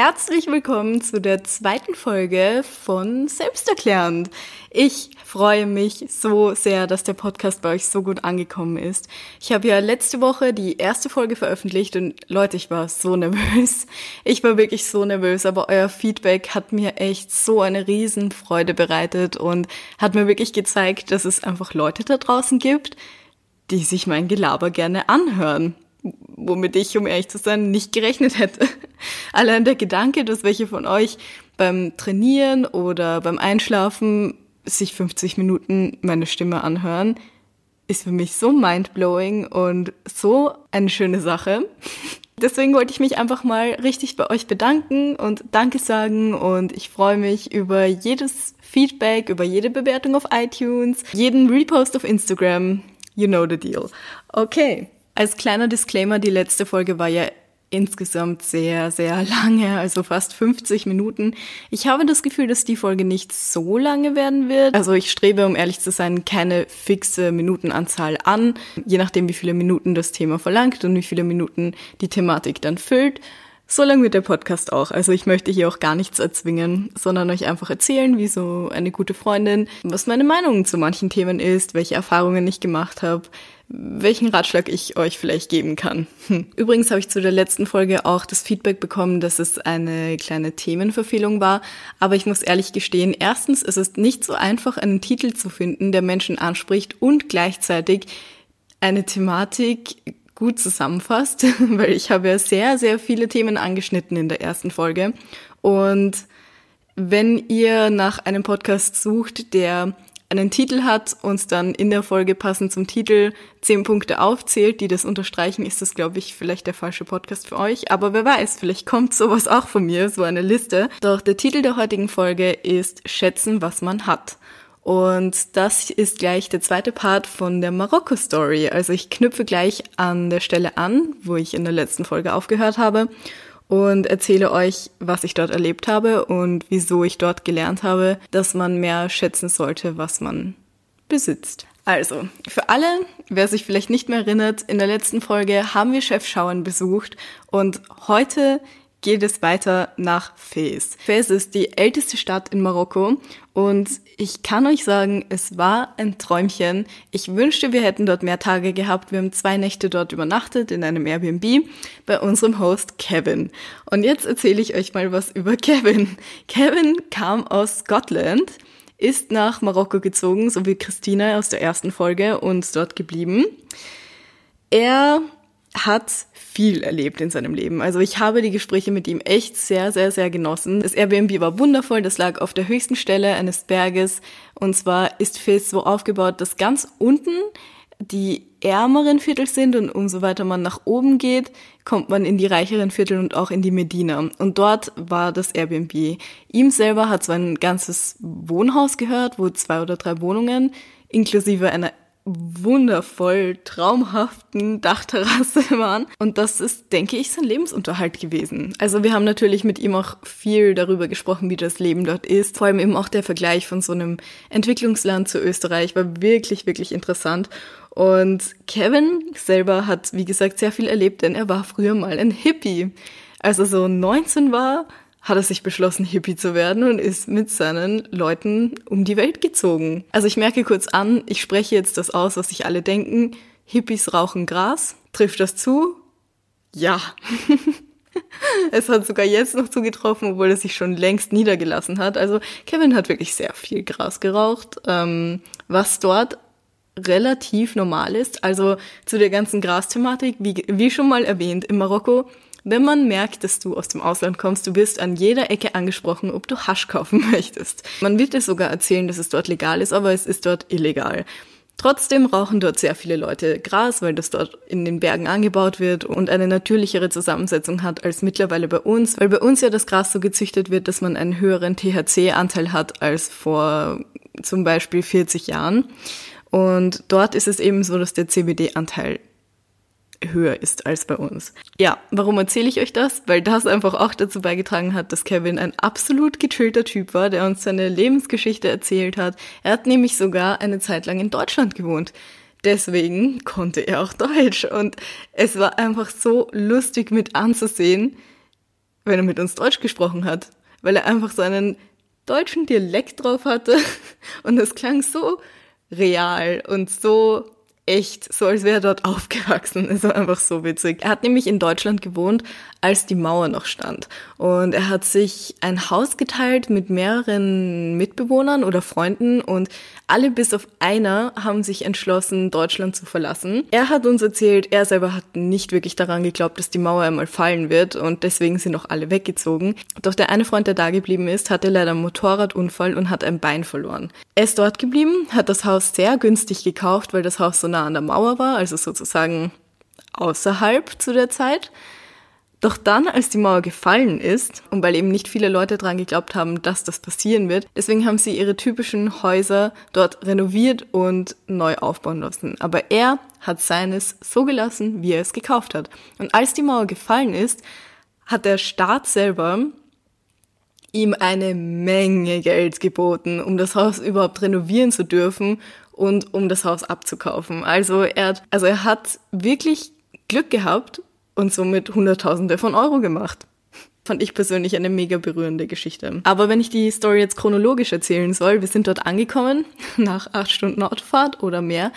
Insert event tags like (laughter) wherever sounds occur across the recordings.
herzlich willkommen zu der zweiten Folge von Selbsterklärend. Ich freue mich so sehr, dass der Podcast bei euch so gut angekommen ist. Ich habe ja letzte Woche die erste Folge veröffentlicht und Leute, ich war so nervös. Ich war wirklich so nervös, aber euer Feedback hat mir echt so eine Riesenfreude bereitet und hat mir wirklich gezeigt, dass es einfach Leute da draußen gibt, die sich mein Gelaber gerne anhören womit ich, um ehrlich zu sein, nicht gerechnet hätte. (laughs) Allein der Gedanke, dass welche von euch beim Trainieren oder beim Einschlafen sich 50 Minuten meine Stimme anhören, ist für mich so mindblowing und so eine schöne Sache. (laughs) Deswegen wollte ich mich einfach mal richtig bei euch bedanken und Danke sagen und ich freue mich über jedes Feedback, über jede Bewertung auf iTunes, jeden Repost auf Instagram. You know the deal. Okay. Als kleiner Disclaimer, die letzte Folge war ja insgesamt sehr, sehr lange, also fast 50 Minuten. Ich habe das Gefühl, dass die Folge nicht so lange werden wird. Also ich strebe, um ehrlich zu sein, keine fixe Minutenanzahl an, je nachdem, wie viele Minuten das Thema verlangt und wie viele Minuten die Thematik dann füllt. So lang wird der Podcast auch. Also ich möchte hier auch gar nichts erzwingen, sondern euch einfach erzählen, wie so eine gute Freundin, was meine Meinung zu manchen Themen ist, welche Erfahrungen ich gemacht habe, welchen Ratschlag ich euch vielleicht geben kann. Hm. Übrigens habe ich zu der letzten Folge auch das Feedback bekommen, dass es eine kleine Themenverfehlung war. Aber ich muss ehrlich gestehen, erstens ist es nicht so einfach, einen Titel zu finden, der Menschen anspricht und gleichzeitig eine Thematik gut zusammenfasst, (laughs) weil ich habe ja sehr, sehr viele Themen angeschnitten in der ersten Folge. Und wenn ihr nach einem Podcast sucht, der einen Titel hat und dann in der Folge passend zum Titel zehn Punkte aufzählt, die das unterstreichen, ist das, glaube ich, vielleicht der falsche Podcast für euch. Aber wer weiß, vielleicht kommt sowas auch von mir, so eine Liste. Doch der Titel der heutigen Folge ist Schätzen, was man hat. Und das ist gleich der zweite Part von der Marokko-Story. Also ich knüpfe gleich an der Stelle an, wo ich in der letzten Folge aufgehört habe und erzähle euch, was ich dort erlebt habe und wieso ich dort gelernt habe, dass man mehr schätzen sollte, was man besitzt. Also, für alle, wer sich vielleicht nicht mehr erinnert, in der letzten Folge haben wir Chef Schauen besucht und heute geht es weiter nach Fez. Fez ist die älteste Stadt in Marokko und ich kann euch sagen, es war ein Träumchen. Ich wünschte, wir hätten dort mehr Tage gehabt. Wir haben zwei Nächte dort übernachtet in einem Airbnb bei unserem Host Kevin. Und jetzt erzähle ich euch mal was über (laughs) Kevin. Kevin kam aus Scotland, ist nach Marokko gezogen, so wie Christina aus der ersten Folge und dort geblieben. Er hat viel erlebt in seinem Leben. Also ich habe die Gespräche mit ihm echt sehr, sehr, sehr genossen. Das Airbnb war wundervoll, das lag auf der höchsten Stelle eines Berges und zwar ist Fez so aufgebaut, dass ganz unten die ärmeren Viertel sind und umso weiter man nach oben geht, kommt man in die reicheren Viertel und auch in die Medina. Und dort war das Airbnb. Ihm selber hat so ein ganzes Wohnhaus gehört, wo zwei oder drei Wohnungen inklusive einer wundervoll traumhaften Dachterrasse (laughs) waren. Und das ist, denke ich, sein Lebensunterhalt gewesen. Also wir haben natürlich mit ihm auch viel darüber gesprochen, wie das Leben dort ist. Vor allem eben auch der Vergleich von so einem Entwicklungsland zu Österreich war wirklich, wirklich interessant. Und Kevin selber hat, wie gesagt, sehr viel erlebt, denn er war früher mal ein Hippie. Als er so 19 war, hat er sich beschlossen, Hippie zu werden und ist mit seinen Leuten um die Welt gezogen. Also ich merke kurz an, ich spreche jetzt das aus, was sich alle denken. Hippies rauchen Gras. Trifft das zu? Ja. (laughs) es hat sogar jetzt noch zugetroffen, obwohl er sich schon längst niedergelassen hat. Also Kevin hat wirklich sehr viel Gras geraucht, ähm, was dort relativ normal ist. Also zu der ganzen Grasthematik, wie, wie schon mal erwähnt, in Marokko wenn man merkt, dass du aus dem Ausland kommst, du wirst an jeder Ecke angesprochen, ob du Hasch kaufen (laughs) möchtest. Man wird dir sogar erzählen, dass es dort legal ist, aber es ist dort illegal. Trotzdem rauchen dort sehr viele Leute Gras, weil das dort in den Bergen angebaut wird und eine natürlichere Zusammensetzung hat als mittlerweile bei uns, weil bei uns ja das Gras so gezüchtet wird, dass man einen höheren THC-Anteil hat als vor zum Beispiel 40 Jahren. Und dort ist es eben so, dass der CBD-Anteil höher ist als bei uns. Ja, warum erzähle ich euch das? Weil das einfach auch dazu beigetragen hat, dass Kevin ein absolut gechillter Typ war, der uns seine Lebensgeschichte erzählt hat. Er hat nämlich sogar eine Zeit lang in Deutschland gewohnt. Deswegen konnte er auch Deutsch und es war einfach so lustig mit anzusehen, wenn er mit uns Deutsch gesprochen hat, weil er einfach so einen deutschen Dialekt drauf hatte (laughs) und es klang so real und so echt, so als wäre er dort (laughs) aufgewachsen. Es war einfach so witzig. Er hat nämlich in Deutschland gewohnt, als die Mauer noch stand. Und er hat sich ein Haus geteilt mit mehreren Mitbewohnern oder Freunden und alle bis auf einer haben sich entschlossen, Deutschland zu verlassen. Er hat uns erzählt, er selber hat nicht wirklich daran geglaubt, dass die Mauer einmal fallen wird und deswegen sind auch alle weggezogen. Doch der eine Freund, der da geblieben ist, hatte leider einen Motorradunfall und hat ein Bein verloren. Er ist dort geblieben, hat das Haus sehr günstig gekauft, weil das Haus so nah an der Mauer war, also sozusagen außerhalb zu der Zeit. Doch dann, als die Mauer gefallen ist, und weil eben nicht viele Leute dran geglaubt haben, dass das passieren wird, deswegen haben sie ihre typischen Häuser dort renoviert und neu aufbauen lassen. Aber er hat seines so gelassen, wie er es gekauft hat. Und als die Mauer gefallen ist, hat der Staat selber ihm eine Menge Geld geboten, um das Haus überhaupt renovieren zu dürfen und um das Haus abzukaufen. Also er hat, also er hat wirklich Glück gehabt und somit Hunderttausende von Euro gemacht. Fand ich persönlich eine mega berührende Geschichte. Aber wenn ich die Story jetzt chronologisch erzählen soll, wir sind dort angekommen, (laughs) nach acht Stunden Autofahrt oder mehr,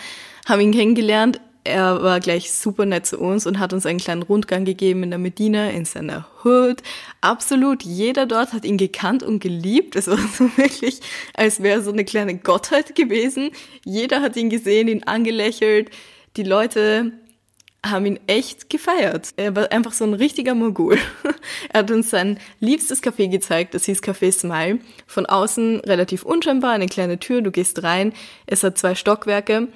haben ihn kennengelernt. Er war gleich super nett zu uns und hat uns einen kleinen Rundgang gegeben in der Medina, in seiner Hood. Absolut, jeder dort hat ihn gekannt und geliebt. Es war (laughs) so wirklich, als wäre so eine kleine Gottheit gewesen. Jeder hat ihn gesehen, ihn angelächelt. Die Leute haben ihn echt gefeiert. Er war einfach so ein richtiger Mogul. (laughs) er hat uns sein liebstes Café gezeigt, das hieß Café Smile. Von außen relativ unscheinbar, eine kleine Tür, du gehst rein. Es hat zwei Stockwerke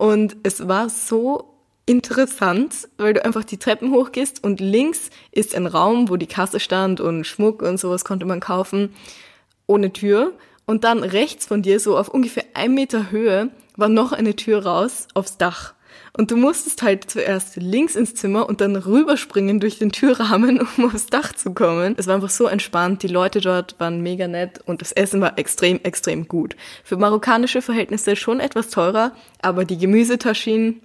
und es war so interessant, weil du einfach die Treppen hochgehst und links ist ein Raum, wo die Kasse stand und Schmuck und sowas konnte man kaufen, ohne Tür. Und dann rechts von dir, so auf ungefähr ein Meter Höhe, war noch eine Tür raus aufs Dach. Und du musstest halt zuerst links ins Zimmer und dann rüberspringen durch den Türrahmen, (laughs) um aufs Dach zu kommen. Es war einfach so entspannt. Die Leute dort waren mega nett und das Essen war extrem, extrem gut. Für marokkanische Verhältnisse schon etwas teurer, aber die Gemüsetaschinen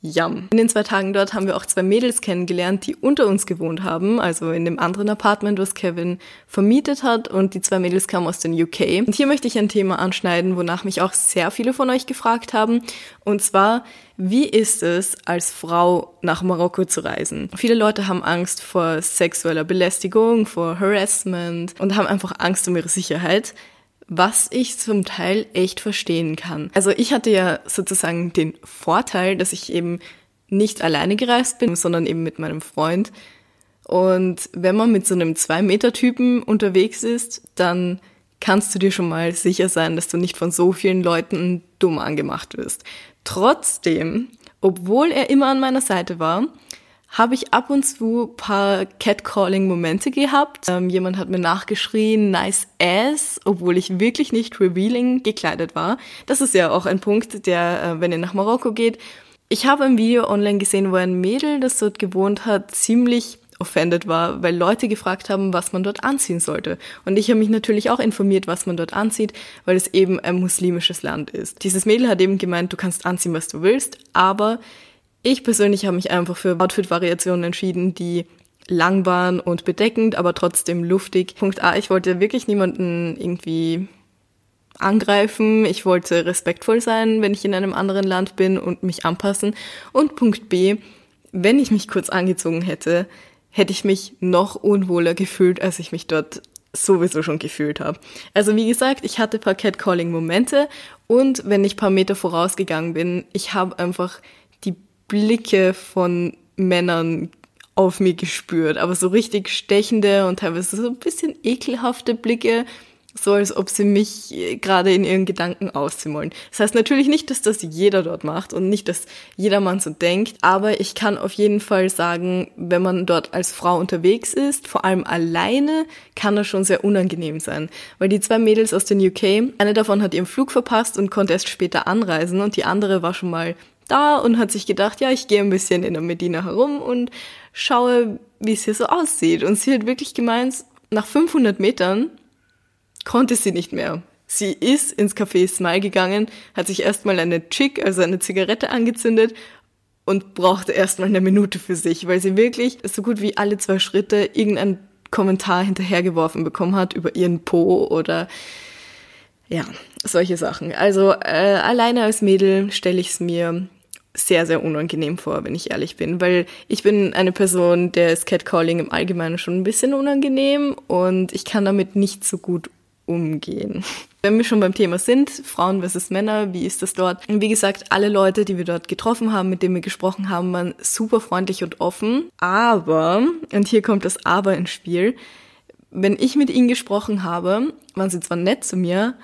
Yum. In den zwei Tagen dort haben wir auch zwei Mädels kennengelernt, die unter uns gewohnt haben, also in dem anderen Apartment, was Kevin vermietet hat und die zwei Mädels kamen aus den UK. Und hier möchte ich ein Thema anschneiden, wonach mich auch sehr viele von euch gefragt haben, und zwar, wie ist es, als Frau nach Marokko zu reisen? Viele Leute haben Angst vor sexueller Belästigung, vor Harassment und haben einfach Angst um ihre Sicherheit was ich zum Teil echt verstehen kann. Also ich hatte ja sozusagen den Vorteil, dass ich eben nicht alleine gereist bin, sondern eben mit meinem Freund. Und wenn man mit so einem Zwei-Meter-Typen unterwegs ist, dann kannst du dir schon mal sicher sein, dass du nicht von so vielen Leuten dumm angemacht wirst. Trotzdem, obwohl er immer an meiner Seite war, habe ich ab und zu paar Catcalling-Momente gehabt. Ähm, jemand hat mir nachgeschrien, nice ass, obwohl ich wirklich nicht revealing gekleidet war. Das ist ja auch ein Punkt, der, äh, wenn ihr nach Marokko geht, ich habe ein Video online gesehen, wo ein Mädel, das dort gewohnt hat, ziemlich offended war, weil Leute gefragt haben, was man dort anziehen sollte. Und ich habe mich natürlich auch informiert, was man dort anzieht, weil es eben ein muslimisches Land ist. Dieses Mädel hat eben gemeint, du kannst anziehen, was du willst, aber ich persönlich habe mich einfach für Outfit-Variationen entschieden, die lang waren und bedeckend, aber trotzdem luftig. Punkt A, ich wollte wirklich niemanden irgendwie angreifen. Ich wollte respektvoll sein, wenn ich in einem anderen Land bin und mich anpassen. Und Punkt B, wenn ich mich kurz angezogen hätte, hätte ich mich noch unwohler gefühlt, als ich mich dort sowieso schon gefühlt habe. Also wie gesagt, ich hatte paar Catcalling-Momente und wenn ich paar Meter vorausgegangen bin, ich habe einfach Blicke von Männern auf mir gespürt, aber so richtig stechende und teilweise so ein bisschen ekelhafte Blicke, so als ob sie mich gerade in ihren Gedanken ausziehen wollen. Das heißt natürlich nicht, dass das jeder dort macht und nicht, dass jedermann so denkt, aber ich kann auf jeden Fall sagen, wenn man dort als Frau unterwegs ist, vor allem alleine, kann das schon sehr unangenehm sein. Weil die zwei Mädels aus den UK, eine davon hat ihren Flug verpasst und konnte erst später anreisen und die andere war schon mal da und hat sich gedacht, ja, ich gehe ein bisschen in der Medina herum und schaue, wie es hier so aussieht. Und sie hat wirklich gemeint, nach 500 Metern konnte sie nicht mehr. Sie ist ins Café Smile gegangen, hat sich erstmal eine Chick, also eine Zigarette angezündet und brauchte erstmal eine Minute für sich, weil sie wirklich so gut wie alle zwei Schritte irgendein Kommentar hinterhergeworfen bekommen hat über ihren Po oder ja, solche Sachen. Also äh, alleine als Mädel stelle ich es mir sehr, sehr unangenehm vor, wenn ich ehrlich bin, weil ich bin eine Person, der ist Catcalling im Allgemeinen schon ein bisschen unangenehm und ich kann damit nicht so gut umgehen. (laughs) Wenn wir schon beim Thema sind, Frauen versus Männer, wie ist das dort? Und wie gesagt, alle Leute, die wir dort getroffen haben, mit denen wir gesprochen haben, waren super freundlich und offen. Aber, und hier kommt das Aber ins Spiel, wenn ich mit ihnen gesprochen habe, waren sie zwar nett zu mir,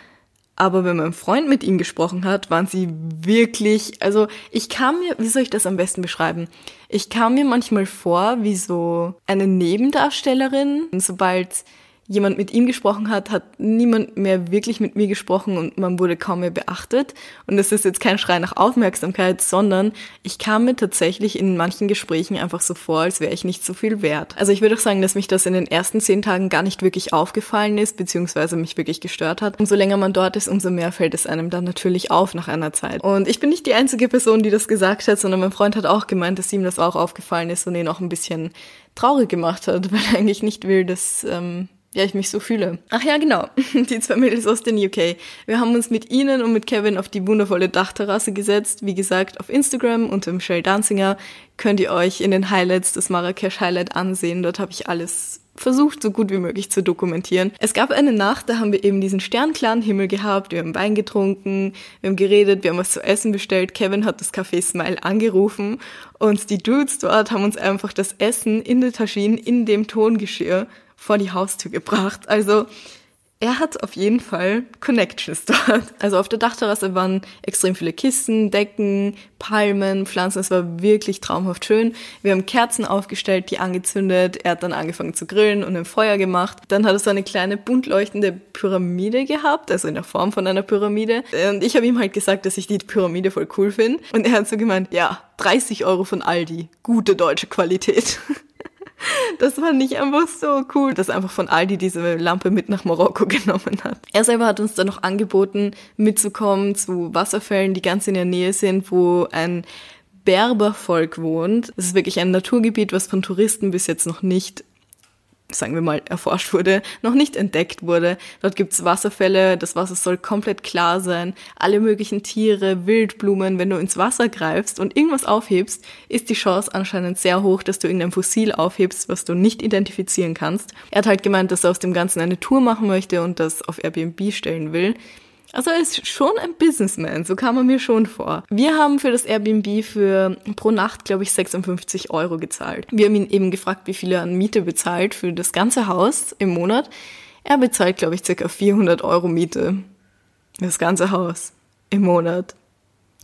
aber wenn mein Freund mit ihnen gesprochen hat, waren sie wirklich, also ich kam mir, wie soll ich das am besten beschreiben? Ich kam mir manchmal vor wie so eine Nebendarstellerin, sobald jemand mit ihm gesprochen hat, hat niemand mehr wirklich mit mir gesprochen und man wurde kaum mehr beachtet. Und es ist jetzt kein Schrei nach Aufmerksamkeit, sondern ich kam mir tatsächlich in manchen Gesprächen einfach so vor, als wäre ich nicht so viel wert. Also ich würde auch sagen, dass mich das in den ersten zehn Tagen gar nicht wirklich aufgefallen ist, beziehungsweise mich wirklich gestört hat. Umso länger man dort ist, umso mehr fällt es einem dann natürlich auf nach einer Zeit. Und ich bin nicht die einzige Person, die das gesagt hat, sondern mein Freund hat auch gemeint, dass ihm das auch aufgefallen ist und ihn auch ein bisschen traurig gemacht hat, (laughs) weil er eigentlich nicht will, dass ähm, ja, ich mich so fühle. Ach ja, genau. (laughs) Die zwei Mädels aus den UK. Wir haben uns mit ihnen und mit Kevin auf die wundervolle Dachterrasse gesetzt. Wie gesagt, auf Instagram unter Michelle Danzinger könnt ihr euch in den Highlights das Marrakesch Highlight ansehen. Dort habe ich alles versucht, so gut wie möglich zu dokumentieren. Es gab eine Nacht, da haben wir eben diesen sternklaren Himmel gehabt, wir haben Wein getrunken, wir haben geredet, wir haben was zu essen bestellt. Kevin hat das Café Smile angerufen und die Dudes dort haben uns einfach das Essen in der Taschine in dem Tongeschirr vor die Haustür gebracht. Also er hat auf jeden Fall Connections dort. Also auf der Dachterrasse waren extrem viele Kisten, Decken, Palmen, Pflanzen. Es war wirklich traumhaft schön. Wir haben Kerzen aufgestellt, die angezündet. Er hat dann angefangen zu grillen und ein Feuer gemacht. Dann hat er so eine kleine bunt leuchtende Pyramide gehabt, also in der Form von einer Pyramide. Und ich habe ihm halt gesagt, dass ich die Pyramide voll cool finde. Und er hat so gemeint, ja, 30 Euro von Aldi. Gute deutsche Qualität. (laughs) Das fand ich einfach so cool, dass einfach von Aldi diese Lampe mit nach Marokko (laughs) genommen hat. Er selber hat uns dann noch angeboten, mitzukommen zu Wasserfällen, die ganz in der Nähe sind, wo ein Berbervolk wohnt. Es ist wirklich ein Naturgebiet, was von Touristen bis jetzt noch nicht sagen wir mal, erforscht wurde, noch nicht entdeckt wurde. Dort gibt's Wasserfälle, das Wasser soll komplett klar sein, alle möglichen Tiere, Wildblumen. Wenn du ins Wasser greifst und irgendwas aufhebst, ist die Chance anscheinend sehr hoch, dass du irgendein Fossil aufhebst, was du nicht identifizieren kannst. Er hat halt gemeint, dass er aus dem Ganzen eine Tour machen möchte und das auf Airbnb stellen will. Also er ist schon ein Businessman, so kam er mir schon vor. Wir haben für das Airbnb für pro Nacht, glaube ich, 56 Euro gezahlt. Wir haben ihn eben gefragt, wie viel er an Miete bezahlt für das ganze Haus im Monat. Er bezahlt, glaube ich, circa 400 Euro Miete. Das ganze Haus im Monat.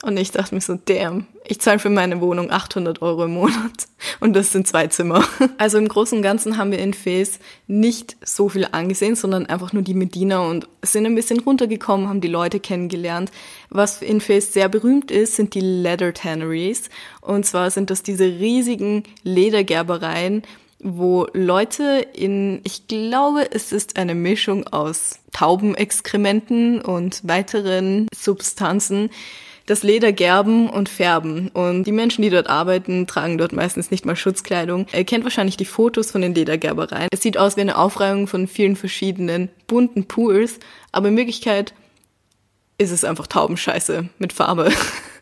Und ich dachte mir so, damn, ich zahle für meine Wohnung 800 Euro im Monat und das sind zwei Zimmer. (laughs) Also im Großen und Ganzen haben wir in Fes nicht so viel angesehen, sondern einfach nur die Medina und sind ein bisschen runtergekommen, haben die Leute kennengelernt. Was in Fes sehr berühmt ist, sind die Leather Tanneries. Und zwar sind das diese riesigen Ledergerbereien, wo Leute in, ich glaube, es ist eine Mischung aus Taubenexkrementen und weiteren Substanzen, das Leder gerben und färben. Und die Menschen, die dort arbeiten, tragen dort meistens nicht mal Schutzkleidung. Er kennt wahrscheinlich die Fotos von den Ledergerbereien. Es sieht aus wie eine Aufreihung von vielen verschiedenen bunten Pools, aber in Wirklichkeit ist es einfach Taubenscheiße mit Farbe,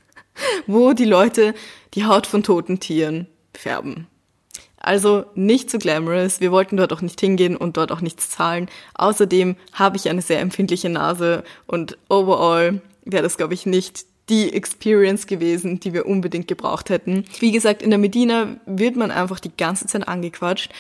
(laughs) wo die Leute die Haut von toten Tieren färben. Also nicht zu glamorous. Wir wollten dort auch nicht hingehen und dort auch nichts zahlen. Außerdem habe ich eine sehr empfindliche Nase und overall wäre das, glaube ich, nicht die Experience gewesen, die wir unbedingt gebraucht hätten. Wie gesagt, in der Medina wird man einfach die ganze Zeit angequatscht.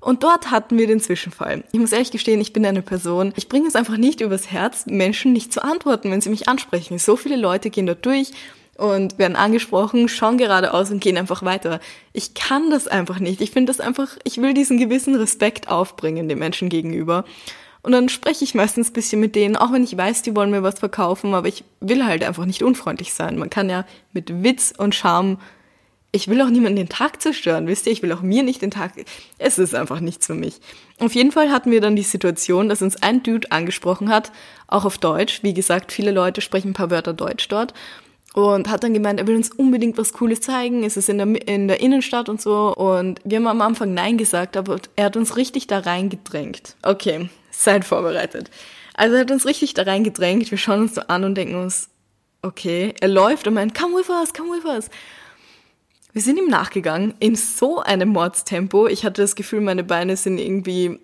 Und dort hatten wir den Zwischenfall. Ich muss ehrlich gestehen, ich bin eine Person, ich bringe es einfach nicht übers Herz, Menschen nicht zu antworten, wenn sie mich ansprechen. So viele Leute gehen dort durch und werden angesprochen, schauen geradeaus und gehen einfach weiter. Ich kann das einfach nicht. Ich finde das einfach, ich will diesen gewissen Respekt aufbringen den Menschen gegenüber. Und dann spreche ich meistens ein bisschen mit denen, auch wenn ich weiß, die wollen mir was verkaufen, aber ich will halt einfach nicht unfreundlich sein. Man kann ja mit Witz und Charme, ich will auch niemanden den Tag zerstören, wisst ihr, ich will auch mir nicht den Tag, es ist einfach nichts für mich. Auf jeden Fall hatten wir dann die Situation, dass uns ein Dude angesprochen hat, auch auf Deutsch. Wie gesagt, viele Leute sprechen ein paar Wörter Deutsch dort. und hat dann gemeint, er will uns unbedingt was Cooles zeigen. Es ist in der, in der Innenstadt und so. Und wir haben am Anfang Nein gesagt, aber er hat uns richtig da reingedrängt. Okay, seid vorbereitet. Also er hat uns richtig da reingedrängt. Wir schauen uns so an und denken uns, okay, er läuft und meint, come with us, come with us. Wir sind ihm nachgegangen in so einem Mordstempo. Ich hatte das Gefühl, meine Beine sind irgendwie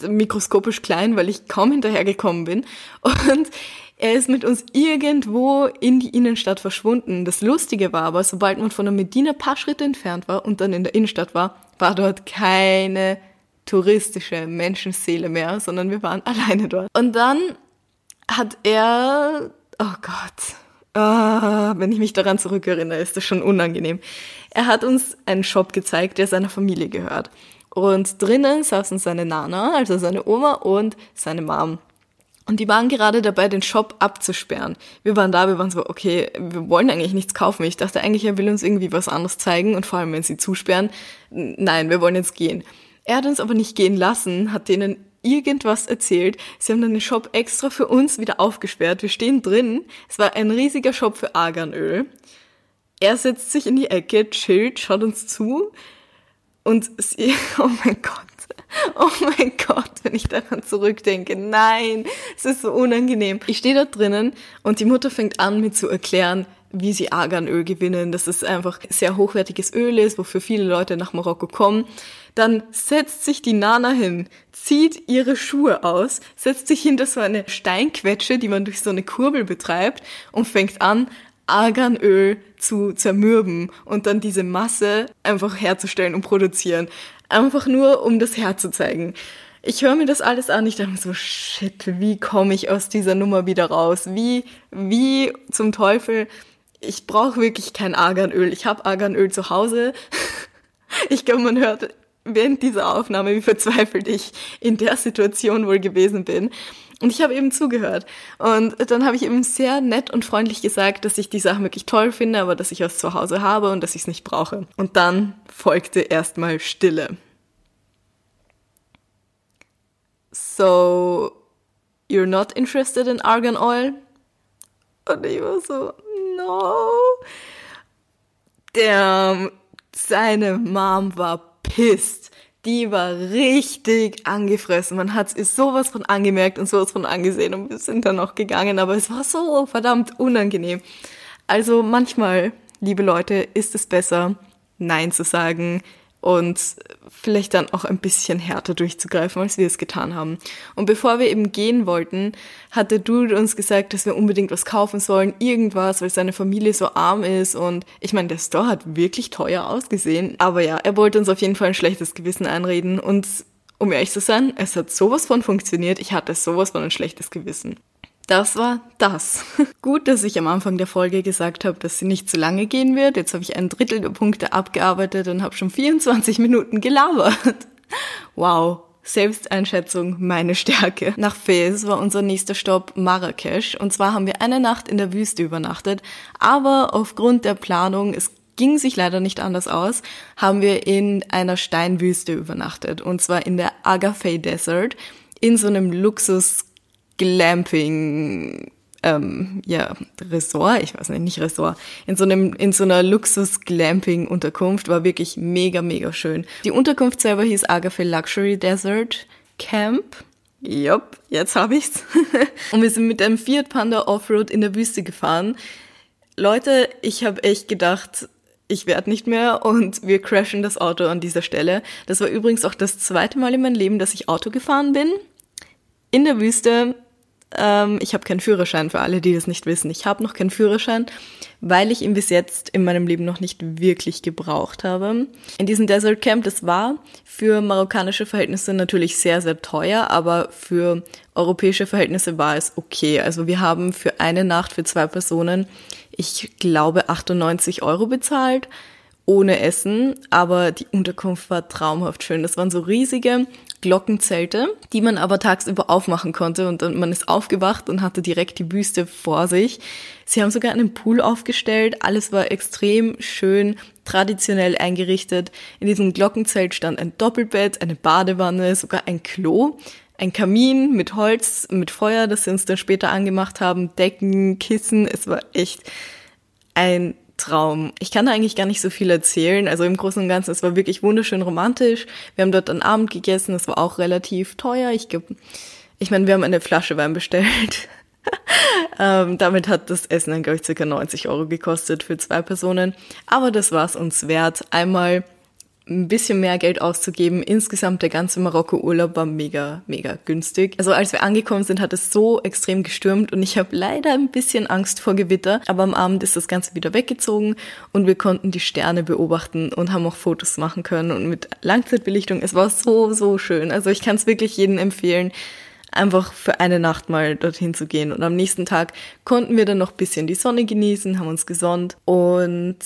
mikroskopisch klein, weil ich kaum hinterhergekommen bin. Und er ist mit uns irgendwo in die Innenstadt verschwunden. Das Lustige war aber, sobald man von der Medina paar Schritte entfernt war und dann in der Innenstadt war, war dort keine touristische Menschenseele mehr, sondern wir waren (laughs) alleine dort. Und dann hat er, oh Gott, Ah, wenn ich mich daran zurückerinnere, ist das schon unangenehm. Er hat uns einen Shop gezeigt, der seiner Familie gehört. Und drinnen saßen seine Nana, also seine Oma und seine Mom. Und die waren gerade dabei, den Shop abzusperren. Wir waren da, wir waren so, okay, wir wollen eigentlich nichts kaufen. Ich dachte eigentlich, er will uns irgendwie was anderes zeigen und vor allem, wenn sie zusperren, nein, wir wollen jetzt gehen. Er hat uns aber nicht gehen lassen, hat denen irgendwas erzählt. Sie haben den Shop extra für uns wieder aufgesperrt. Wir stehen drin. Es war ein riesiger Shop für Arganöl. Er setzt sich in die Ecke, chillt, schaut uns zu und sie, (laughs) oh mein Gott, oh mein Gott, wenn ich daran zurückdenke, nein, es ist so unangenehm. Ich stehe da drinnen und die Mutter fängt an, mir zu erklären, wie sie Arganöl gewinnen, dass es einfach sehr hochwertiges Öl ist, wofür viele Leute nach Marokko kommen. Dann setzt sich die Nana hin, zieht ihre Schuhe aus, setzt sich hinter so eine Steinquetsche, die man durch so eine Kurbel betreibt und fängt an, Arganöl zu zermürben und dann diese Masse einfach herzustellen und produzieren. Einfach nur, um das herzuzeigen. Ich höre mir das alles an, ich dachte mir so, shit, wie komme ich aus dieser Nummer wieder raus? Wie, wie zum Teufel ich brauche wirklich kein Arganöl. Ich habe Arganöl zu Hause. (laughs) Ich glaube, man hört während dieser Aufnahme, wie verzweifelt ich in der Situation wohl gewesen bin. Und ich habe eben zugehört. Und dann habe ich eben sehr nett und freundlich gesagt, dass ich die Sache wirklich toll finde, aber dass ich was zu Hause habe und dass ich es nicht brauche. Und dann folgte erstmal Stille. So, you're not interested in argan oil? Und ich war so, no. Der, seine Mom war pissed. Die war richtig angefressen. Man hat es sowas von angemerkt und sowas von angesehen und wir sind dann noch gegangen, aber es war so verdammt unangenehm. Also manchmal, liebe Leute, ist es besser, Nein zu sagen, und vielleicht dann auch ein bisschen härter durchzugreifen, als wir es getan haben. Und bevor wir eben gehen wollten, hatte Dude uns gesagt, dass wir unbedingt was kaufen sollen, irgendwas, weil seine Familie so arm ist und ich meine, der Store hat wirklich teuer ausgesehen, aber ja, er wollte uns auf jeden Fall ein schlechtes Gewissen einreden und um ehrlich zu sein, es hat sowas von funktioniert, ich hatte sowas von ein schlechtes Gewissen. Das war das. (laughs) Gut, dass ich am Anfang der Folge gesagt habe, dass sie nicht zu lange gehen wird. Jetzt habe ich ein Drittel der Punkte abgearbeitet und habe schon 24 (laughs) Minuten gelabert. Wow. Selbsteinschätzung meine Stärke. Nach Fez war unser nächster Stopp Marrakesch und zwar haben wir eine Nacht in der Wüste übernachtet, aber aufgrund der Planung, es ging sich leider nicht anders aus, haben wir in einer Steinwüste übernachtet und zwar in der Agafay Desert in so einem Luxus Glamping, ähm, ja, Resort, ich weiß nicht, nicht Resort, in so einem, in so einer Luxus-Glamping-Unterkunft, war wirklich mega, mega schön. Die Unterkunft selber hieß Agafay Luxury Desert Camp. Jupp, jetzt hab ich's. (laughs) und wir sind mit einem Fiat Panda Offroad in der Wüste gefahren. Leute, ich habe echt gedacht, ich werde nicht mehr und wir crashen das Auto an dieser Stelle. Das war übrigens auch das zweite Mal in meinem Leben, dass ich Auto gefahren bin. In der Wüste ähm, ich habe keinen Führerschein für alle, die das nicht wissen. Ich habe noch keinen Führerschein, weil ich ihn bis jetzt in meinem Leben noch nicht wirklich gebraucht habe. In diesem Desert Camp, das war für marokkanische Verhältnisse natürlich sehr, sehr teuer, aber für europäische Verhältnisse war es okay. Also wir haben für eine Nacht für zwei Personen, ich glaube, 98 Euro bezahlt ohne Essen, aber die Unterkunft war traumhaft schön. Das waren so riesige Glockenzelte, die man aber tagsüber aufmachen konnte und man ist aufgewacht und hatte direkt die Wüste vor sich. Sie haben sogar einen Pool aufgestellt, alles war extrem schön, traditionell eingerichtet. In diesem Glockenzelt stand ein Doppelbett, eine Badewanne, sogar ein Klo ein Kamin mit Holz, mit Feuer, das sie uns dann später angemacht haben, Decken, Kissen. Es war echt ein Traum. Ich kann da eigentlich gar nicht so viel erzählen. Also im Großen und Ganzen, es war wirklich wunderschön romantisch. Wir haben dort einen Abend gegessen, es war auch relativ teuer. Ich glaube, ich meine, wir haben eine Flasche Wein bestellt. (laughs) ähm, damit hat das Essen dann, glaube ich, circa 90 Euro gekostet für zwei Personen. Aber das war es uns wert. Einmal ein bisschen mehr Geld auszugeben. Insgesamt der ganze Marokko-Urlaub war mega, mega günstig. Also als wir angekommen sind, hat es so extrem gestürmt und ich habe leider ein bisschen Angst vor Gewitter. Aber am Abend ist das Ganze wieder weggezogen und wir konnten die Sterne beobachten und haben auch Fotos machen können und mit Langzeitbelichtung. Es war so, so schön. Also ich kann es wirklich jedem empfehlen einfach für eine Nacht mal dorthin zu gehen. Und am nächsten Tag konnten wir dann noch bisschen die Sonne genießen, haben uns gesonnt und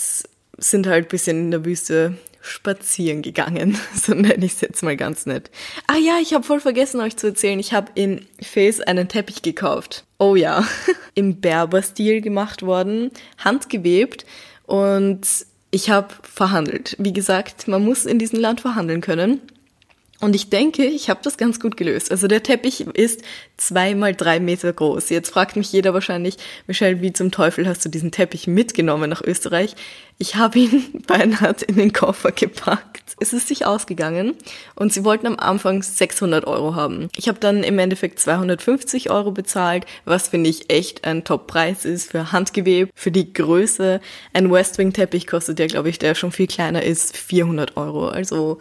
sind halt bisschen in der Wüste spazieren gegangen. (laughs) So nenne ich es jetzt mal ganz nett. Ah ja, ich habe voll vergessen euch zu erzählen. Ich habe in Face einen Teppich gekauft. Oh ja, (laughs) im Berber-Stil gemacht worden, handgewebt und ich habe verhandelt. Wie gesagt, man muss in diesem Land verhandeln können. Und ich denke, ich habe das ganz gut gelöst. Also der Teppich ist zwei mal drei Meter groß. Jetzt fragt mich jeder wahrscheinlich, Michelle, wie zum Teufel hast du diesen Teppich mitgenommen nach Österreich? Ich habe ihn (laughs) beinahe in den Koffer gepackt. Es ist sich ausgegangen und sie wollten am Anfang 600 Euro haben. Ich habe dann im Endeffekt 250 Euro bezahlt, was finde ich echt ein Top-Preis ist für Handgewebe, für die Größe. Ein Westwing-Teppich kostet ja, glaube ich, der schon viel kleiner ist, 400 Euro. Also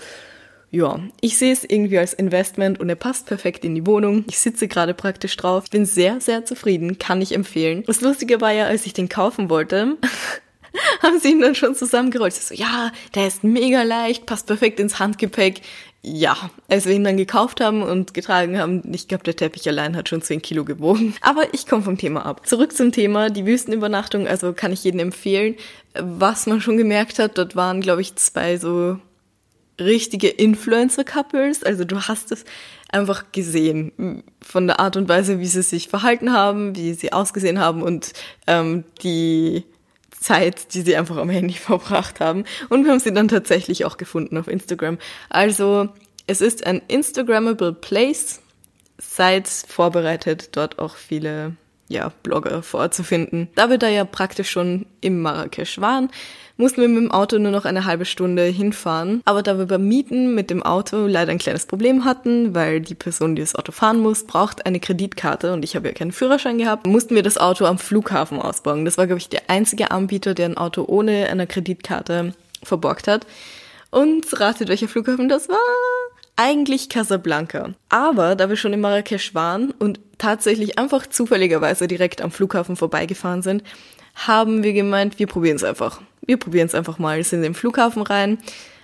ja, ich sehe es irgendwie als Investment und er passt perfekt in die Wohnung. Ich sitze gerade praktisch drauf. Ich bin sehr, sehr zufrieden, kann ich empfehlen. Das Lustige war ja, als ich den kaufen wollte, (laughs) haben sie ihn dann schon zusammengerollt. So, ja, der ist mega leicht, passt perfekt ins Handgepäck. Ja, als wir ihn dann gekauft haben und getragen haben, ich glaube, der Teppich allein hat schon 10 Kilo gewogen. (laughs) Aber ich komme vom Thema ab. Zurück zum Thema, die Wüstenübernachtung, also kann ich jedem empfehlen. Was man schon gemerkt hat, dort waren, glaube ich, zwei so richtige Influencer-Couples. Also du hast es einfach gesehen von der Art und Weise, wie sie sich verhalten haben, wie sie ausgesehen haben und ähm, die Zeit, die sie einfach am Handy (laughs) verbracht haben. Und wir haben sie dann tatsächlich auch gefunden auf Instagram. Also es ist ein Instagrammable Place. Seid vorbereitet, dort auch viele ja, Blogger vorzufinden. Da wir da ja praktisch schon im Marrakesch waren, mussten wir mit dem Auto nur noch eine halbe Stunde hinfahren. Aber da wir beim Mieten mit dem Auto leider ein kleines Problem hatten, weil die Person, die das Auto fahren muss, braucht eine Kreditkarte und ich habe ja keinen Führerschein gehabt, mussten wir das Auto am Flughafen ausborgen. Das war, glaube ich, der einzige Anbieter, der ein Auto ohne eine Kreditkarte verborgt hat. Und ratet, welcher Flughafen das war? Eigentlich Casablanca. Aber da wir schon in Marrakesch waren und tatsächlich einfach zufälligerweise direkt am Flughafen vorbeigefahren sind, haben wir gemeint, wir probieren es einfach. Wir probieren es einfach mal. Sind in den Flughafen rein,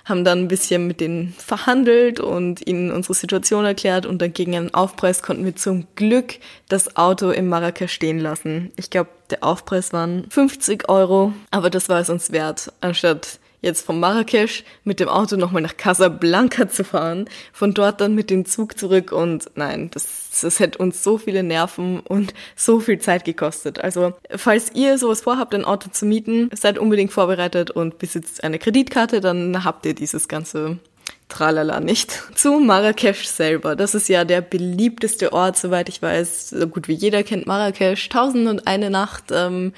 haben dann ein bisschen mit denen verhandelt und ihnen unsere Situation erklärt und dann gegen einen Aufpreis konnten wir zum Glück das Auto in Marrakesch stehen lassen. Ich glaube, der Aufpreis waren 50 Euro, aber das war es uns wert, anstatt jetzt von Marrakesch mit dem Auto nochmal nach Casablanca zu fahren, von dort dann mit dem Zug zurück und nein, das, das hätte uns so viele Nerven und so viel Zeit gekostet. Also, falls ihr sowas vorhabt, ein Auto zu mieten, seid unbedingt vorbereitet und besitzt eine Kreditkarte, dann habt ihr dieses ganze Tralala nicht. (laughs) Zu Marrakesch selber. Das ist ja der beliebteste Ort, soweit ich weiß. So gut wie jeder kennt Marrakesch. Tausend und eine Nacht. Ähm,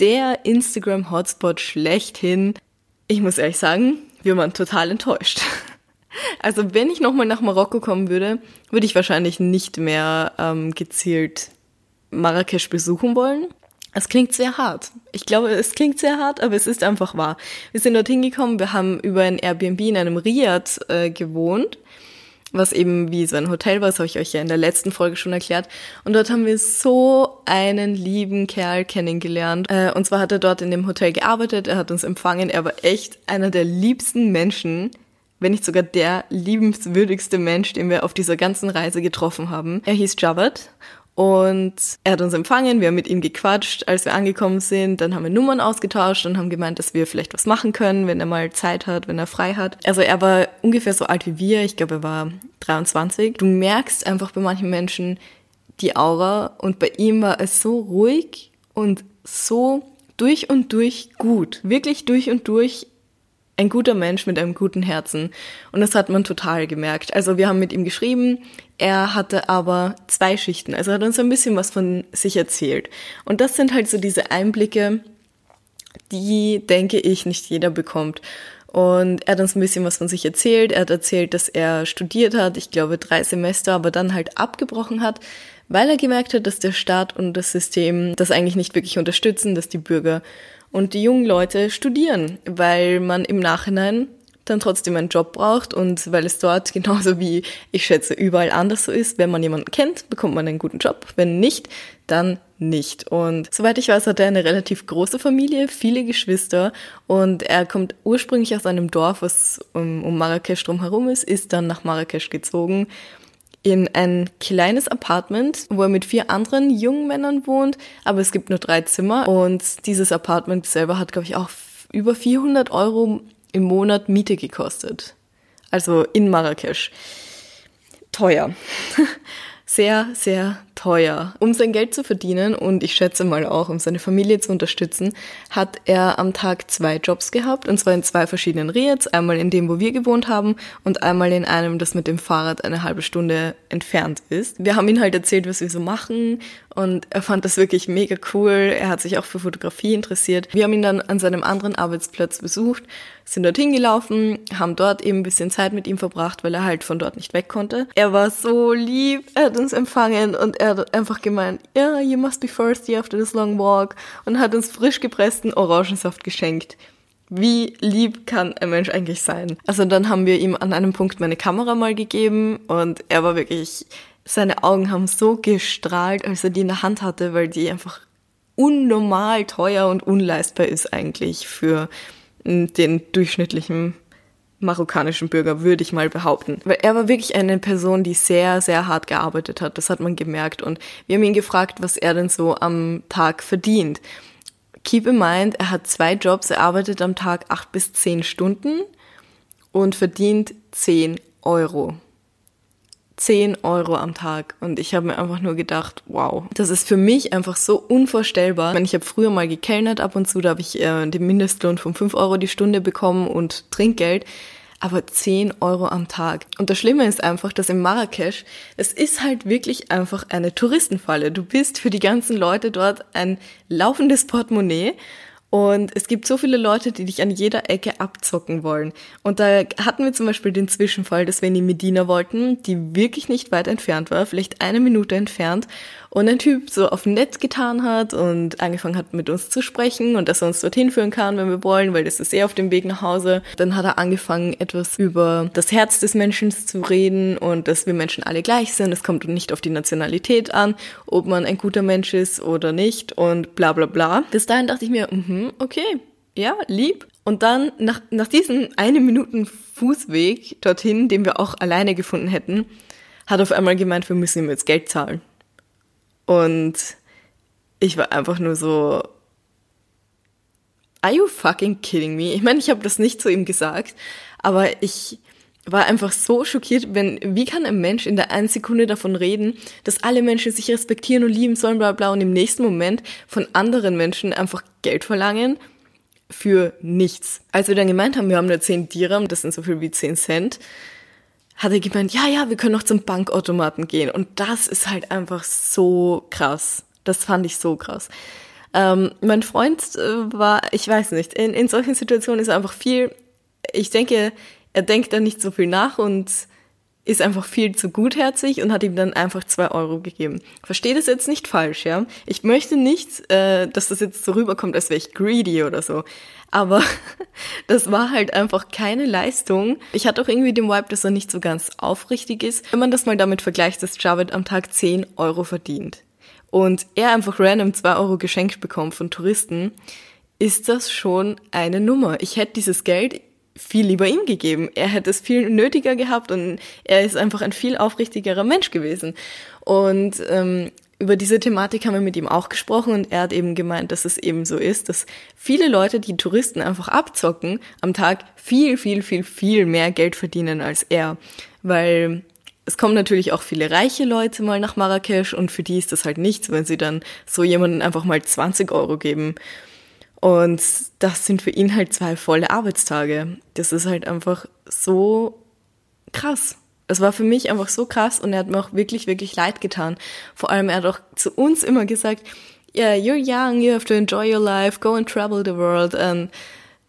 der Instagram-Hotspot schlechthin ich muss ehrlich sagen, wir waren total enttäuscht. Also wenn ich nochmal nach Marokko kommen würde, würde ich wahrscheinlich nicht mehr ähm, gezielt Marrakesch besuchen wollen. Es klingt sehr hart. Ich glaube, es klingt sehr hart, aber es ist einfach wahr. Wir sind dorthin gekommen, wir haben über ein Airbnb in einem Riad äh, gewohnt was eben wie so ein Hotel war, das habe ich euch ja in der letzten Folge schon erklärt. Und dort haben wir so einen lieben Kerl kennengelernt. Äh, und zwar hat er dort in dem Hotel gearbeitet, er hat uns empfangen, er war echt einer der liebsten Menschen, wenn nicht sogar der liebenswürdigste Mensch, den wir auf dieser ganzen Reise getroffen haben. Er hieß Javad und er hat uns empfangen, wir haben mit ihm gequatscht, als wir angekommen sind. Dann haben wir Nummern ausgetauscht und haben gemeint, dass wir vielleicht was machen können, wenn er mal Zeit hat, wenn er frei hat. Also er war ungefähr so alt wie wir. Ich glaube, er war 23. Du merkst einfach bei manchen Menschen die Aura und bei ihm war es so ruhig und so durch und durch gut. Wirklich durch und durch ein guter Mensch mit einem guten Herzen. Und das hat man total gemerkt. Also wir haben mit ihm geschrieben, er hatte aber zwei Schichten. Also er hat uns ein bisschen was von sich erzählt. Und das sind halt so diese Einblicke, die, denke ich, nicht jeder bekommt. Und er hat uns ein bisschen was von sich erzählt. Er hat erzählt, dass er studiert hat, ich glaube drei Semester, aber dann halt abgebrochen hat, weil er gemerkt hat, dass der Staat und das System das eigentlich nicht wirklich unterstützen, dass die Bürger und die jungen Leute studieren, weil man im Nachhinein dann trotzdem einen Job braucht und weil es dort (laughs) genauso wie ich schätze überall anders so ist, wenn man jemanden kennt, bekommt man einen guten Job, wenn nicht, dann nicht. Und soweit ich weiß, hat er eine relativ große Familie, viele Geschwister. Und er kommt ursprünglich aus einem Dorf, was um, um Marrakesch drumherum ist, ist dann nach Marrakesch gezogen in ein kleines Apartment, wo er mit vier anderen jungen Männern wohnt, aber es gibt nur drei Zimmer und dieses Apartment selber hat, glaube ich, auch über 400 Euro im Monat Miete gekostet. Also in Marrakesch. Teuer. (laughs) sehr, sehr teuer. Um sein Geld zu verdienen und ich schätze mal auch, um seine Familie zu unterstützen, hat er am Tag zwei Jobs gehabt und zwar in zwei verschiedenen Riads. Einmal in dem, wo wir gewohnt haben und einmal in einem, das mit dem Fahrrad eine halbe Stunde entfernt ist. Wir haben ihm halt erzählt, was wir so machen und er fand das wirklich mega cool. Er hat sich auch für Fotografie interessiert. Wir haben ihn dann an seinem anderen Arbeitsplatz besucht, sind dorthin gelaufen, haben dort eben ein bisschen Zeit mit ihm verbracht, weil er halt von dort nicht weg konnte. Er war so lieb, er hat uns empfangen und er er hat einfach gemeint, yeah, you must be thirsty after this long walk und hat uns frisch gepressten Orangensaft geschenkt. Wie lieb kann ein Mensch eigentlich sein? Also dann haben wir ihm an einem Punkt meine Kamera mal gegeben und er war wirklich, seine Augen haben so gestrahlt, als er die in der Hand hatte, weil die einfach unnormal teuer und unleistbar ist eigentlich für den durchschnittlichen marokkanischen Bürger, würde ich mal behaupten. Weil er war wirklich eine Person, die sehr, sehr hart gearbeitet hat. Das hat man gemerkt. Und wir haben ihn gefragt, was er denn so am Tag verdient. Keep in mind, er hat zwei Jobs. Er arbeitet am Tag acht bis zehn Stunden und verdient zehn Euro. 10 Euro am Tag. Und ich habe mir einfach nur gedacht, wow, das ist für mich einfach so unvorstellbar. Ich, meine, ich habe früher mal gekellnert ab und zu, da habe ich äh, den Mindestlohn von 5 Euro die Stunde bekommen und Trinkgeld. Aber 10 Euro am Tag. Und das Schlimme ist einfach, dass in Marrakesch, es ist halt wirklich einfach eine Touristenfalle. Du bist für die ganzen Leute dort ein laufendes Portemonnaie und es gibt so viele Leute, die dich an jeder Ecke abzocken wollen. Und da hatten wir zum Beispiel den Zwischenfall, dass wir in die Medina wollten, die wirklich nicht weit entfernt war, vielleicht eine Minute entfernt und ein Typ so auf nett getan hat und angefangen hat mit uns zu sprechen und dass er uns dorthin führen kann, wenn wir wollen, weil das ist eh auf dem Weg nach Hause. Dann hat er angefangen, etwas über das Herz des Menschen zu reden und dass wir Menschen alle gleich sind. Es kommt nicht auf die Nationalität an, ob man ein guter Mensch ist oder nicht und bla bla bla. Bis dahin dachte ich mir, mh, okay, ja, lieb. Und dann nach, nach diesem eine Minuten Fußweg dorthin, den wir auch alleine gefunden hätten, hat auf einmal gemeint, wir müssen ihm jetzt Geld zahlen. Und ich war einfach nur so, are you fucking kidding me? Ich meine, ich habe das nicht zu ihm gesagt, aber ich war einfach so schockiert, wenn, wie kann ein Mensch in der einen Sekunde davon reden, dass alle Menschen sich respektieren und lieben sollen, bla bla, und im nächsten Moment von anderen Menschen einfach Geld verlangen für nichts. Als wir dann gemeint haben, wir haben nur 10 Dirham, das sind so viel wie 10 Cent, hat er gemeint, ja, ja, wir können noch zum Bankautomaten gehen. Und das ist halt einfach so krass. Das fand ich so krass. Ähm, mein Freund äh, war, ich weiß nicht, in, in solchen Situationen ist er einfach viel, ich denke, er denkt da nicht so viel nach und ist einfach viel zu gutherzig und hat ihm dann einfach zwei Euro gegeben. Verstehe das jetzt nicht falsch, ja. Ich möchte nicht, äh, dass das jetzt so rüberkommt, als wäre ich greedy oder so. Aber (laughs) das war halt einfach keine Leistung. Ich hatte auch irgendwie den Vibe, dass er nicht so ganz aufrichtig ist. Wenn man das mal damit vergleicht, dass Javid am Tag 10 Euro verdient und er einfach random 2 Euro geschenkt bekommt von Touristen, ist das schon eine Nummer. Ich hätte dieses Geld viel lieber ihm gegeben. Er hätte es viel nötiger gehabt und er ist einfach ein viel aufrichtigerer Mensch gewesen. Und ähm, über diese Thematik haben wir mit ihm auch gesprochen und er hat eben gemeint, dass es eben so ist, dass viele Leute, die Touristen einfach abzocken, am Tag viel, viel, viel, viel mehr Geld verdienen als er. Weil es kommen natürlich auch viele reiche Leute mal nach Marrakesch und für die ist das halt nichts, wenn sie dann so jemanden einfach mal 20 Euro geben. Und das sind für ihn halt zwei volle Arbeitstage. Das ist halt einfach so krass. Es war für mich einfach so krass und er hat mir auch wirklich, wirklich leid getan. Vor allem, er hat auch zu uns immer gesagt, yeah, you're young, you have to enjoy your life, go and travel the world. And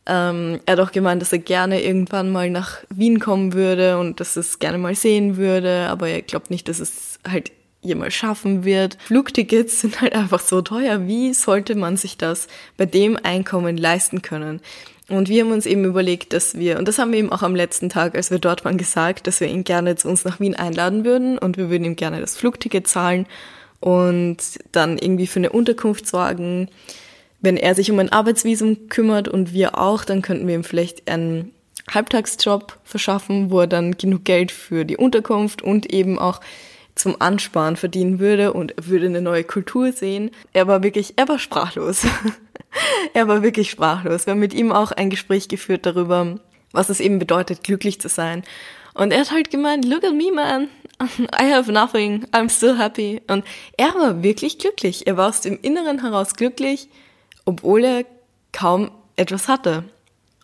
ähm, er hat auch gemeint, dass er gerne irgendwann mal nach Wien kommen würde und dass es gerne mal sehen würde, aber er glaubt nicht, dass es halt jemals schaffen wird. Flugtickets sind halt einfach so teuer. Wie sollte man sich das bei dem Einkommen leisten können? Und wir haben uns eben überlegt, dass wir, und das haben wir ihm auch am letzten Tag, als wir dort waren, gesagt, dass wir ihn gerne zu uns nach Wien einladen würden und wir würden ihm gerne das Flugticket zahlen und dann irgendwie für eine Unterkunft sorgen. Wenn er sich um ein Arbeitsvisum kümmert und wir auch, dann könnten wir ihm vielleicht einen Halbtagsjob verschaffen, wo er dann genug Geld für die Unterkunft und eben auch zum Ansparen verdienen würde und würde eine neue Kultur sehen. Er war wirklich, er war sprachlos. (laughs) (laughs) er war wirklich sprachlos. Wir haben mit ihm auch ein Gespräch geführt darüber, was es eben bedeutet, glücklich zu sein. Und er hat halt gemeint, look at me, man. I have nothing. I'm still happy. Und er war wirklich glücklich. Er war aus dem Inneren heraus glücklich, obwohl er kaum etwas hatte.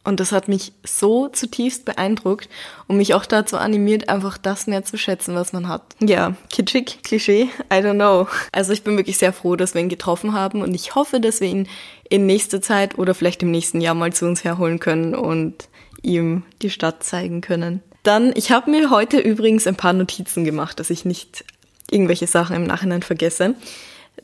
Und das hat mich so zutiefst beeindruckt und mich auch dazu animiert, einfach das mehr zu schätzen, was man hat. Ja, kitschig, Klischee, I don't know. Also ich bin wirklich sehr froh, dass wir ihn getroffen haben und ich hoffe, dass wir ihn in nächster Zeit oder vielleicht im nächsten Jahr mal zu uns herholen können und ihm die Stadt zeigen können. Dann, ich habe mir heute übrigens ein paar Notizen gemacht, dass ich nicht irgendwelche Sachen im Nachhinein vergesse.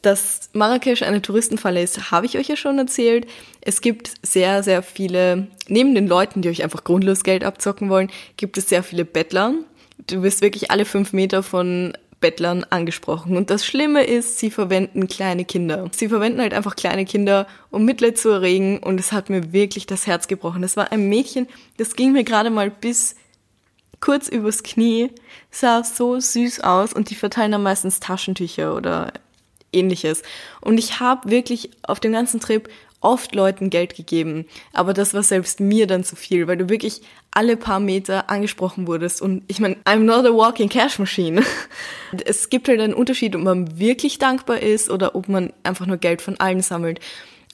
Dass Marrakesch eine Touristenfalle ist, habe ich euch ja schon erzählt. Es gibt sehr, sehr viele, neben den Leuten, die euch einfach grundlos Geld abzocken wollen, gibt es sehr viele Bettler. Du wirst wirklich alle fünf Meter von Bettlern angesprochen. Und das Schlimme ist, sie verwenden kleine Kinder. Sie verwenden halt einfach kleine Kinder, um Mitleid zu erregen. Und es hat mir wirklich das Herz gebrochen. Das war ein Mädchen, das ging mir gerade mal bis kurz übers Knie, sah so süß aus und die verteilen dann meistens Taschentücher oder ähnliches. Und ich habe wirklich auf dem ganzen Trip oft Leuten Geld gegeben, aber das war selbst mir dann zu viel, weil du wirklich alle paar Meter angesprochen wurdest und ich meine, I'm not a walking cash machine. (laughs) Es gibt halt einen Unterschied, ob man wirklich dankbar ist oder ob man einfach nur Geld von allen sammelt.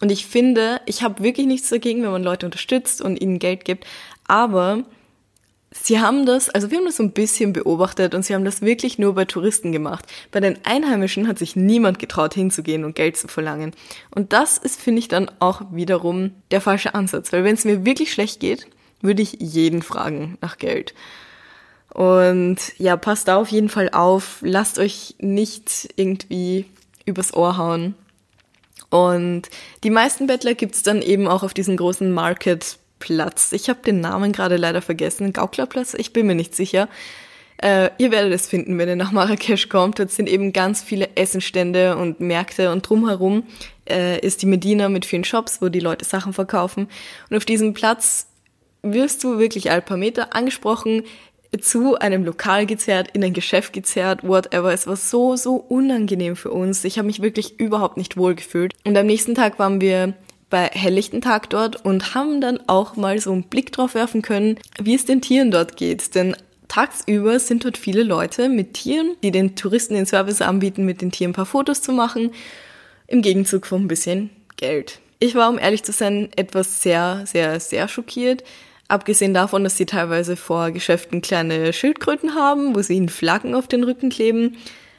Und ich finde, ich habe wirklich nichts dagegen, wenn man Leute unterstützt und ihnen Geld gibt, aber Sie haben das, also wir haben das so ein bisschen beobachtet und sie haben das wirklich nur bei Touristen gemacht. Bei den Einheimischen hat sich niemand getraut hinzugehen und Geld zu verlangen. Und das ist, finde ich, dann auch wiederum der falsche Ansatz, weil wenn es mir wirklich schlecht geht, würde ich jeden fragen nach Geld. Und ja, passt da auf jeden Fall auf, lasst euch nicht irgendwie übers Ohr hauen. Und die meisten Bettler gibt's dann eben auch auf diesen großen Market Platz. Ich habe den Namen gerade leider vergessen. Gauklerplatz, ich bin mir nicht sicher. Äh, ihr werdet es finden, wenn ihr nach Marrakesch kommt. Dort sind eben ganz viele Essenstände und Märkte und drumherum äh, ist die Medina mit vielen Shops, wo die Leute Sachen verkaufen. Und auf diesem Platz wirst du wirklich ein paar Meter angesprochen, zu einem Lokal gezerrt, in ein Geschäft gezerrt, whatever. Es war so, so unangenehm für uns. Ich habe mich wirklich überhaupt nicht wohl gefühlt. Und am nächsten Tag waren wir bei helllichten Tag dort und haben dann auch mal so einen Blick drauf werfen können, wie es den Tieren dort geht. Denn tagsüber sind dort viele Leute mit Tieren, die den Touristen den Service anbieten, mit den Tieren ein paar Fotos zu machen, im Gegenzug von ein bisschen Geld. Ich war, um ehrlich zu sein, etwas sehr, sehr, sehr schockiert. Abgesehen davon, dass sie teilweise vor Geschäften kleine Schildkröten haben, wo sie ihnen Flaggen auf den Rücken kleben,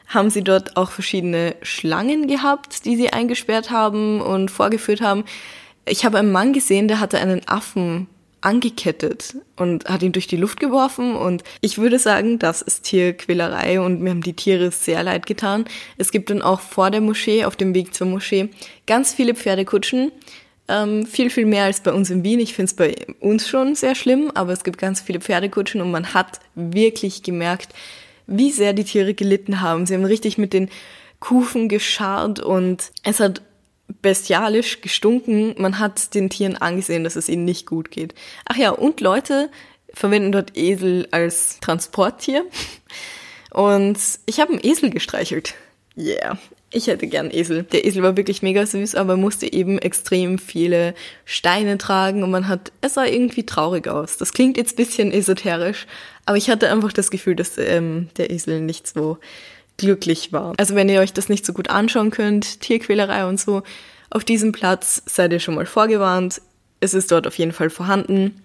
haben sie dort auch verschiedene Schlangen gehabt, die sie eingesperrt haben und vorgeführt haben. Ich habe einen Mann gesehen, der hatte einen Affen angekettet und hat ihn durch die Luft geworfen und ich würde sagen, das ist Tierquälerei und mir haben die Tiere sehr leid getan. Es gibt dann auch vor der Moschee, auf dem Weg zur Moschee, ganz viele Pferdekutschen, ähm, viel, viel mehr als bei uns in Wien. Ich finde es bei uns schon sehr schlimm, aber es gibt ganz viele Pferdekutschen und man hat wirklich gemerkt, wie sehr die Tiere gelitten haben. Sie haben richtig mit den Kufen gescharrt und es hat bestialisch gestunken. Man hat den Tieren angesehen, dass es ihnen nicht gut geht. Ach ja, und Leute verwenden dort Esel als Transporttier. Und ich habe einen Esel gestreichelt. Yeah. Ich hätte gern Esel. Der Esel war wirklich mega süß, aber musste eben extrem viele Steine tragen und man hat, es sah irgendwie traurig aus. Das klingt jetzt bisschen esoterisch, aber ich hatte einfach das Gefühl, dass ähm, der Esel nicht so glücklich war. Also wenn ihr euch das nicht so gut anschauen könnt, Tierquälerei und so, auf diesem Platz seid ihr schon mal vorgewarnt. Es ist dort auf jeden Fall vorhanden.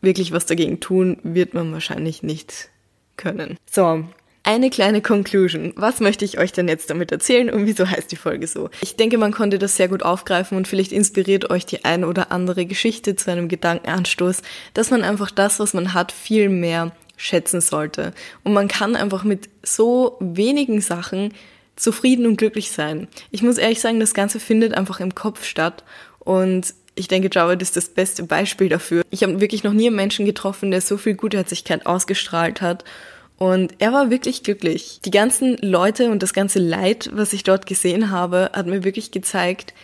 Wirklich was dagegen tun wird man wahrscheinlich nicht können. So, eine kleine Conclusion. Was möchte ich euch denn jetzt damit erzählen und wieso heißt die Folge so? Ich denke, man konnte das sehr gut aufgreifen und vielleicht inspiriert euch die eine oder andere Geschichte zu einem Gedankenanstoß, dass man einfach das, was man hat, viel mehr schätzen sollte. Und man kann einfach mit so wenigen Sachen zufrieden und glücklich sein. Ich muss ehrlich sagen, das Ganze findet einfach im Kopf statt und ich denke, Jared ist das beste Beispiel dafür. Ich habe wirklich noch nie einen Menschen getroffen, der so viel Gutherzigkeit ausgestrahlt hat. Und er war wirklich glücklich. Die ganzen Leute und das ganze Leid, was ich dort gesehen habe, hat mir wirklich gezeigt,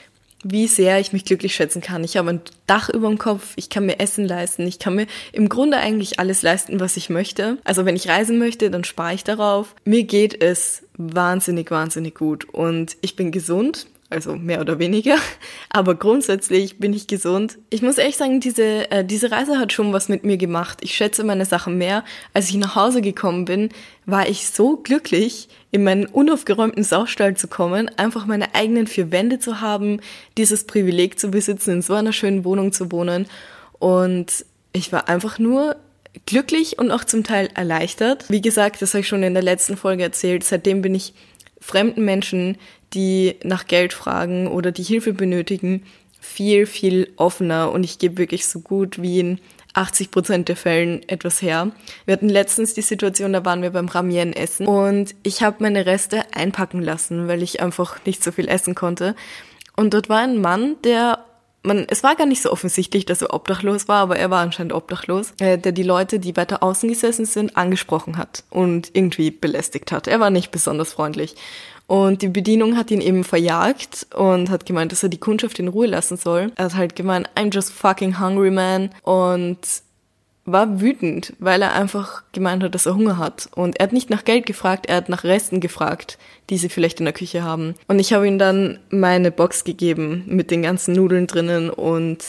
wie sehr ich mich glücklich schätzen kann. Ich habe ein Dach über dem Kopf, ich kann mir Essen leisten, ich kann mir im Grunde eigentlich alles leisten, was ich möchte. Also wenn ich reisen möchte, dann spare ich darauf. Mir geht es wahnsinnig, wahnsinnig gut und ich bin gesund also mehr oder weniger. (laughs) Aber grundsätzlich bin ich gesund. Ich muss ehrlich sagen, diese, äh, diese Reise hat schon was mit mir gemacht. Ich schätze meine Sachen mehr. Als ich nach Hause gekommen bin, war ich so glücklich, in meinen unaufgeräumten Saustall zu kommen, einfach meine eigenen vier Wände zu haben, dieses Privileg zu besitzen, in so einer schönen Wohnung zu wohnen. Und ich war einfach nur glücklich und auch zum Teil erleichtert. Wie gesagt, das habe ich schon in der letzten Folge erzählt. Seitdem bin ich fremden Menschen die nach Geld fragen oder die Hilfe benötigen, viel, viel offener und ich gebe wirklich so gut wie in 80 Prozent der Fällen etwas her. Wir hatten letztens die Situation, da waren wir beim Ramien essen und ich habe meine Reste einpacken lassen, weil ich einfach nicht so viel essen konnte. Und dort war ein Mann, der man, es war gar nicht so offensichtlich, dass er obdachlos war, aber er war anscheinend obdachlos, äh, der die Leute, die weiter außen gesessen sind, angesprochen hat und irgendwie belästigt hat. Er war nicht besonders freundlich. Und die Bedienung hat ihn eben verjagt und hat gemeint, dass er die Kundschaft in Ruhe lassen soll. Er hat halt gemeint, I'm just fucking hungry, man. Und war wütend, weil er einfach gemeint hat, dass er Hunger hat. Und er hat nicht nach Geld gefragt, er hat nach Resten gefragt, die sie vielleicht in der Küche haben. Und ich habe ihm dann meine Box gegeben mit den ganzen Nudeln drinnen und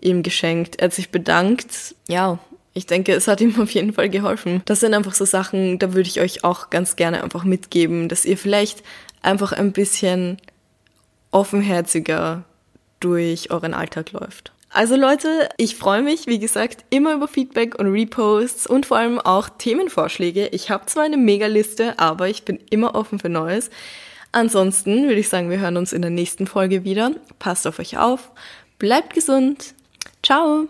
ihm geschenkt. Er hat sich bedankt. Ja, ich denke, es hat ihm auf jeden Fall geholfen. Das sind einfach so Sachen, da würde ich euch auch ganz gerne einfach mitgeben, dass ihr vielleicht einfach ein bisschen offenherziger durch euren Alltag läuft. Also Leute, ich freue mich, wie gesagt, immer über Feedback und Reposts und vor allem auch Themenvorschläge. Ich habe zwar eine Megaliste, aber ich bin immer offen für Neues. Ansonsten würde ich sagen, wir hören uns in der nächsten Folge wieder. Passt auf euch auf, bleibt gesund. Ciao!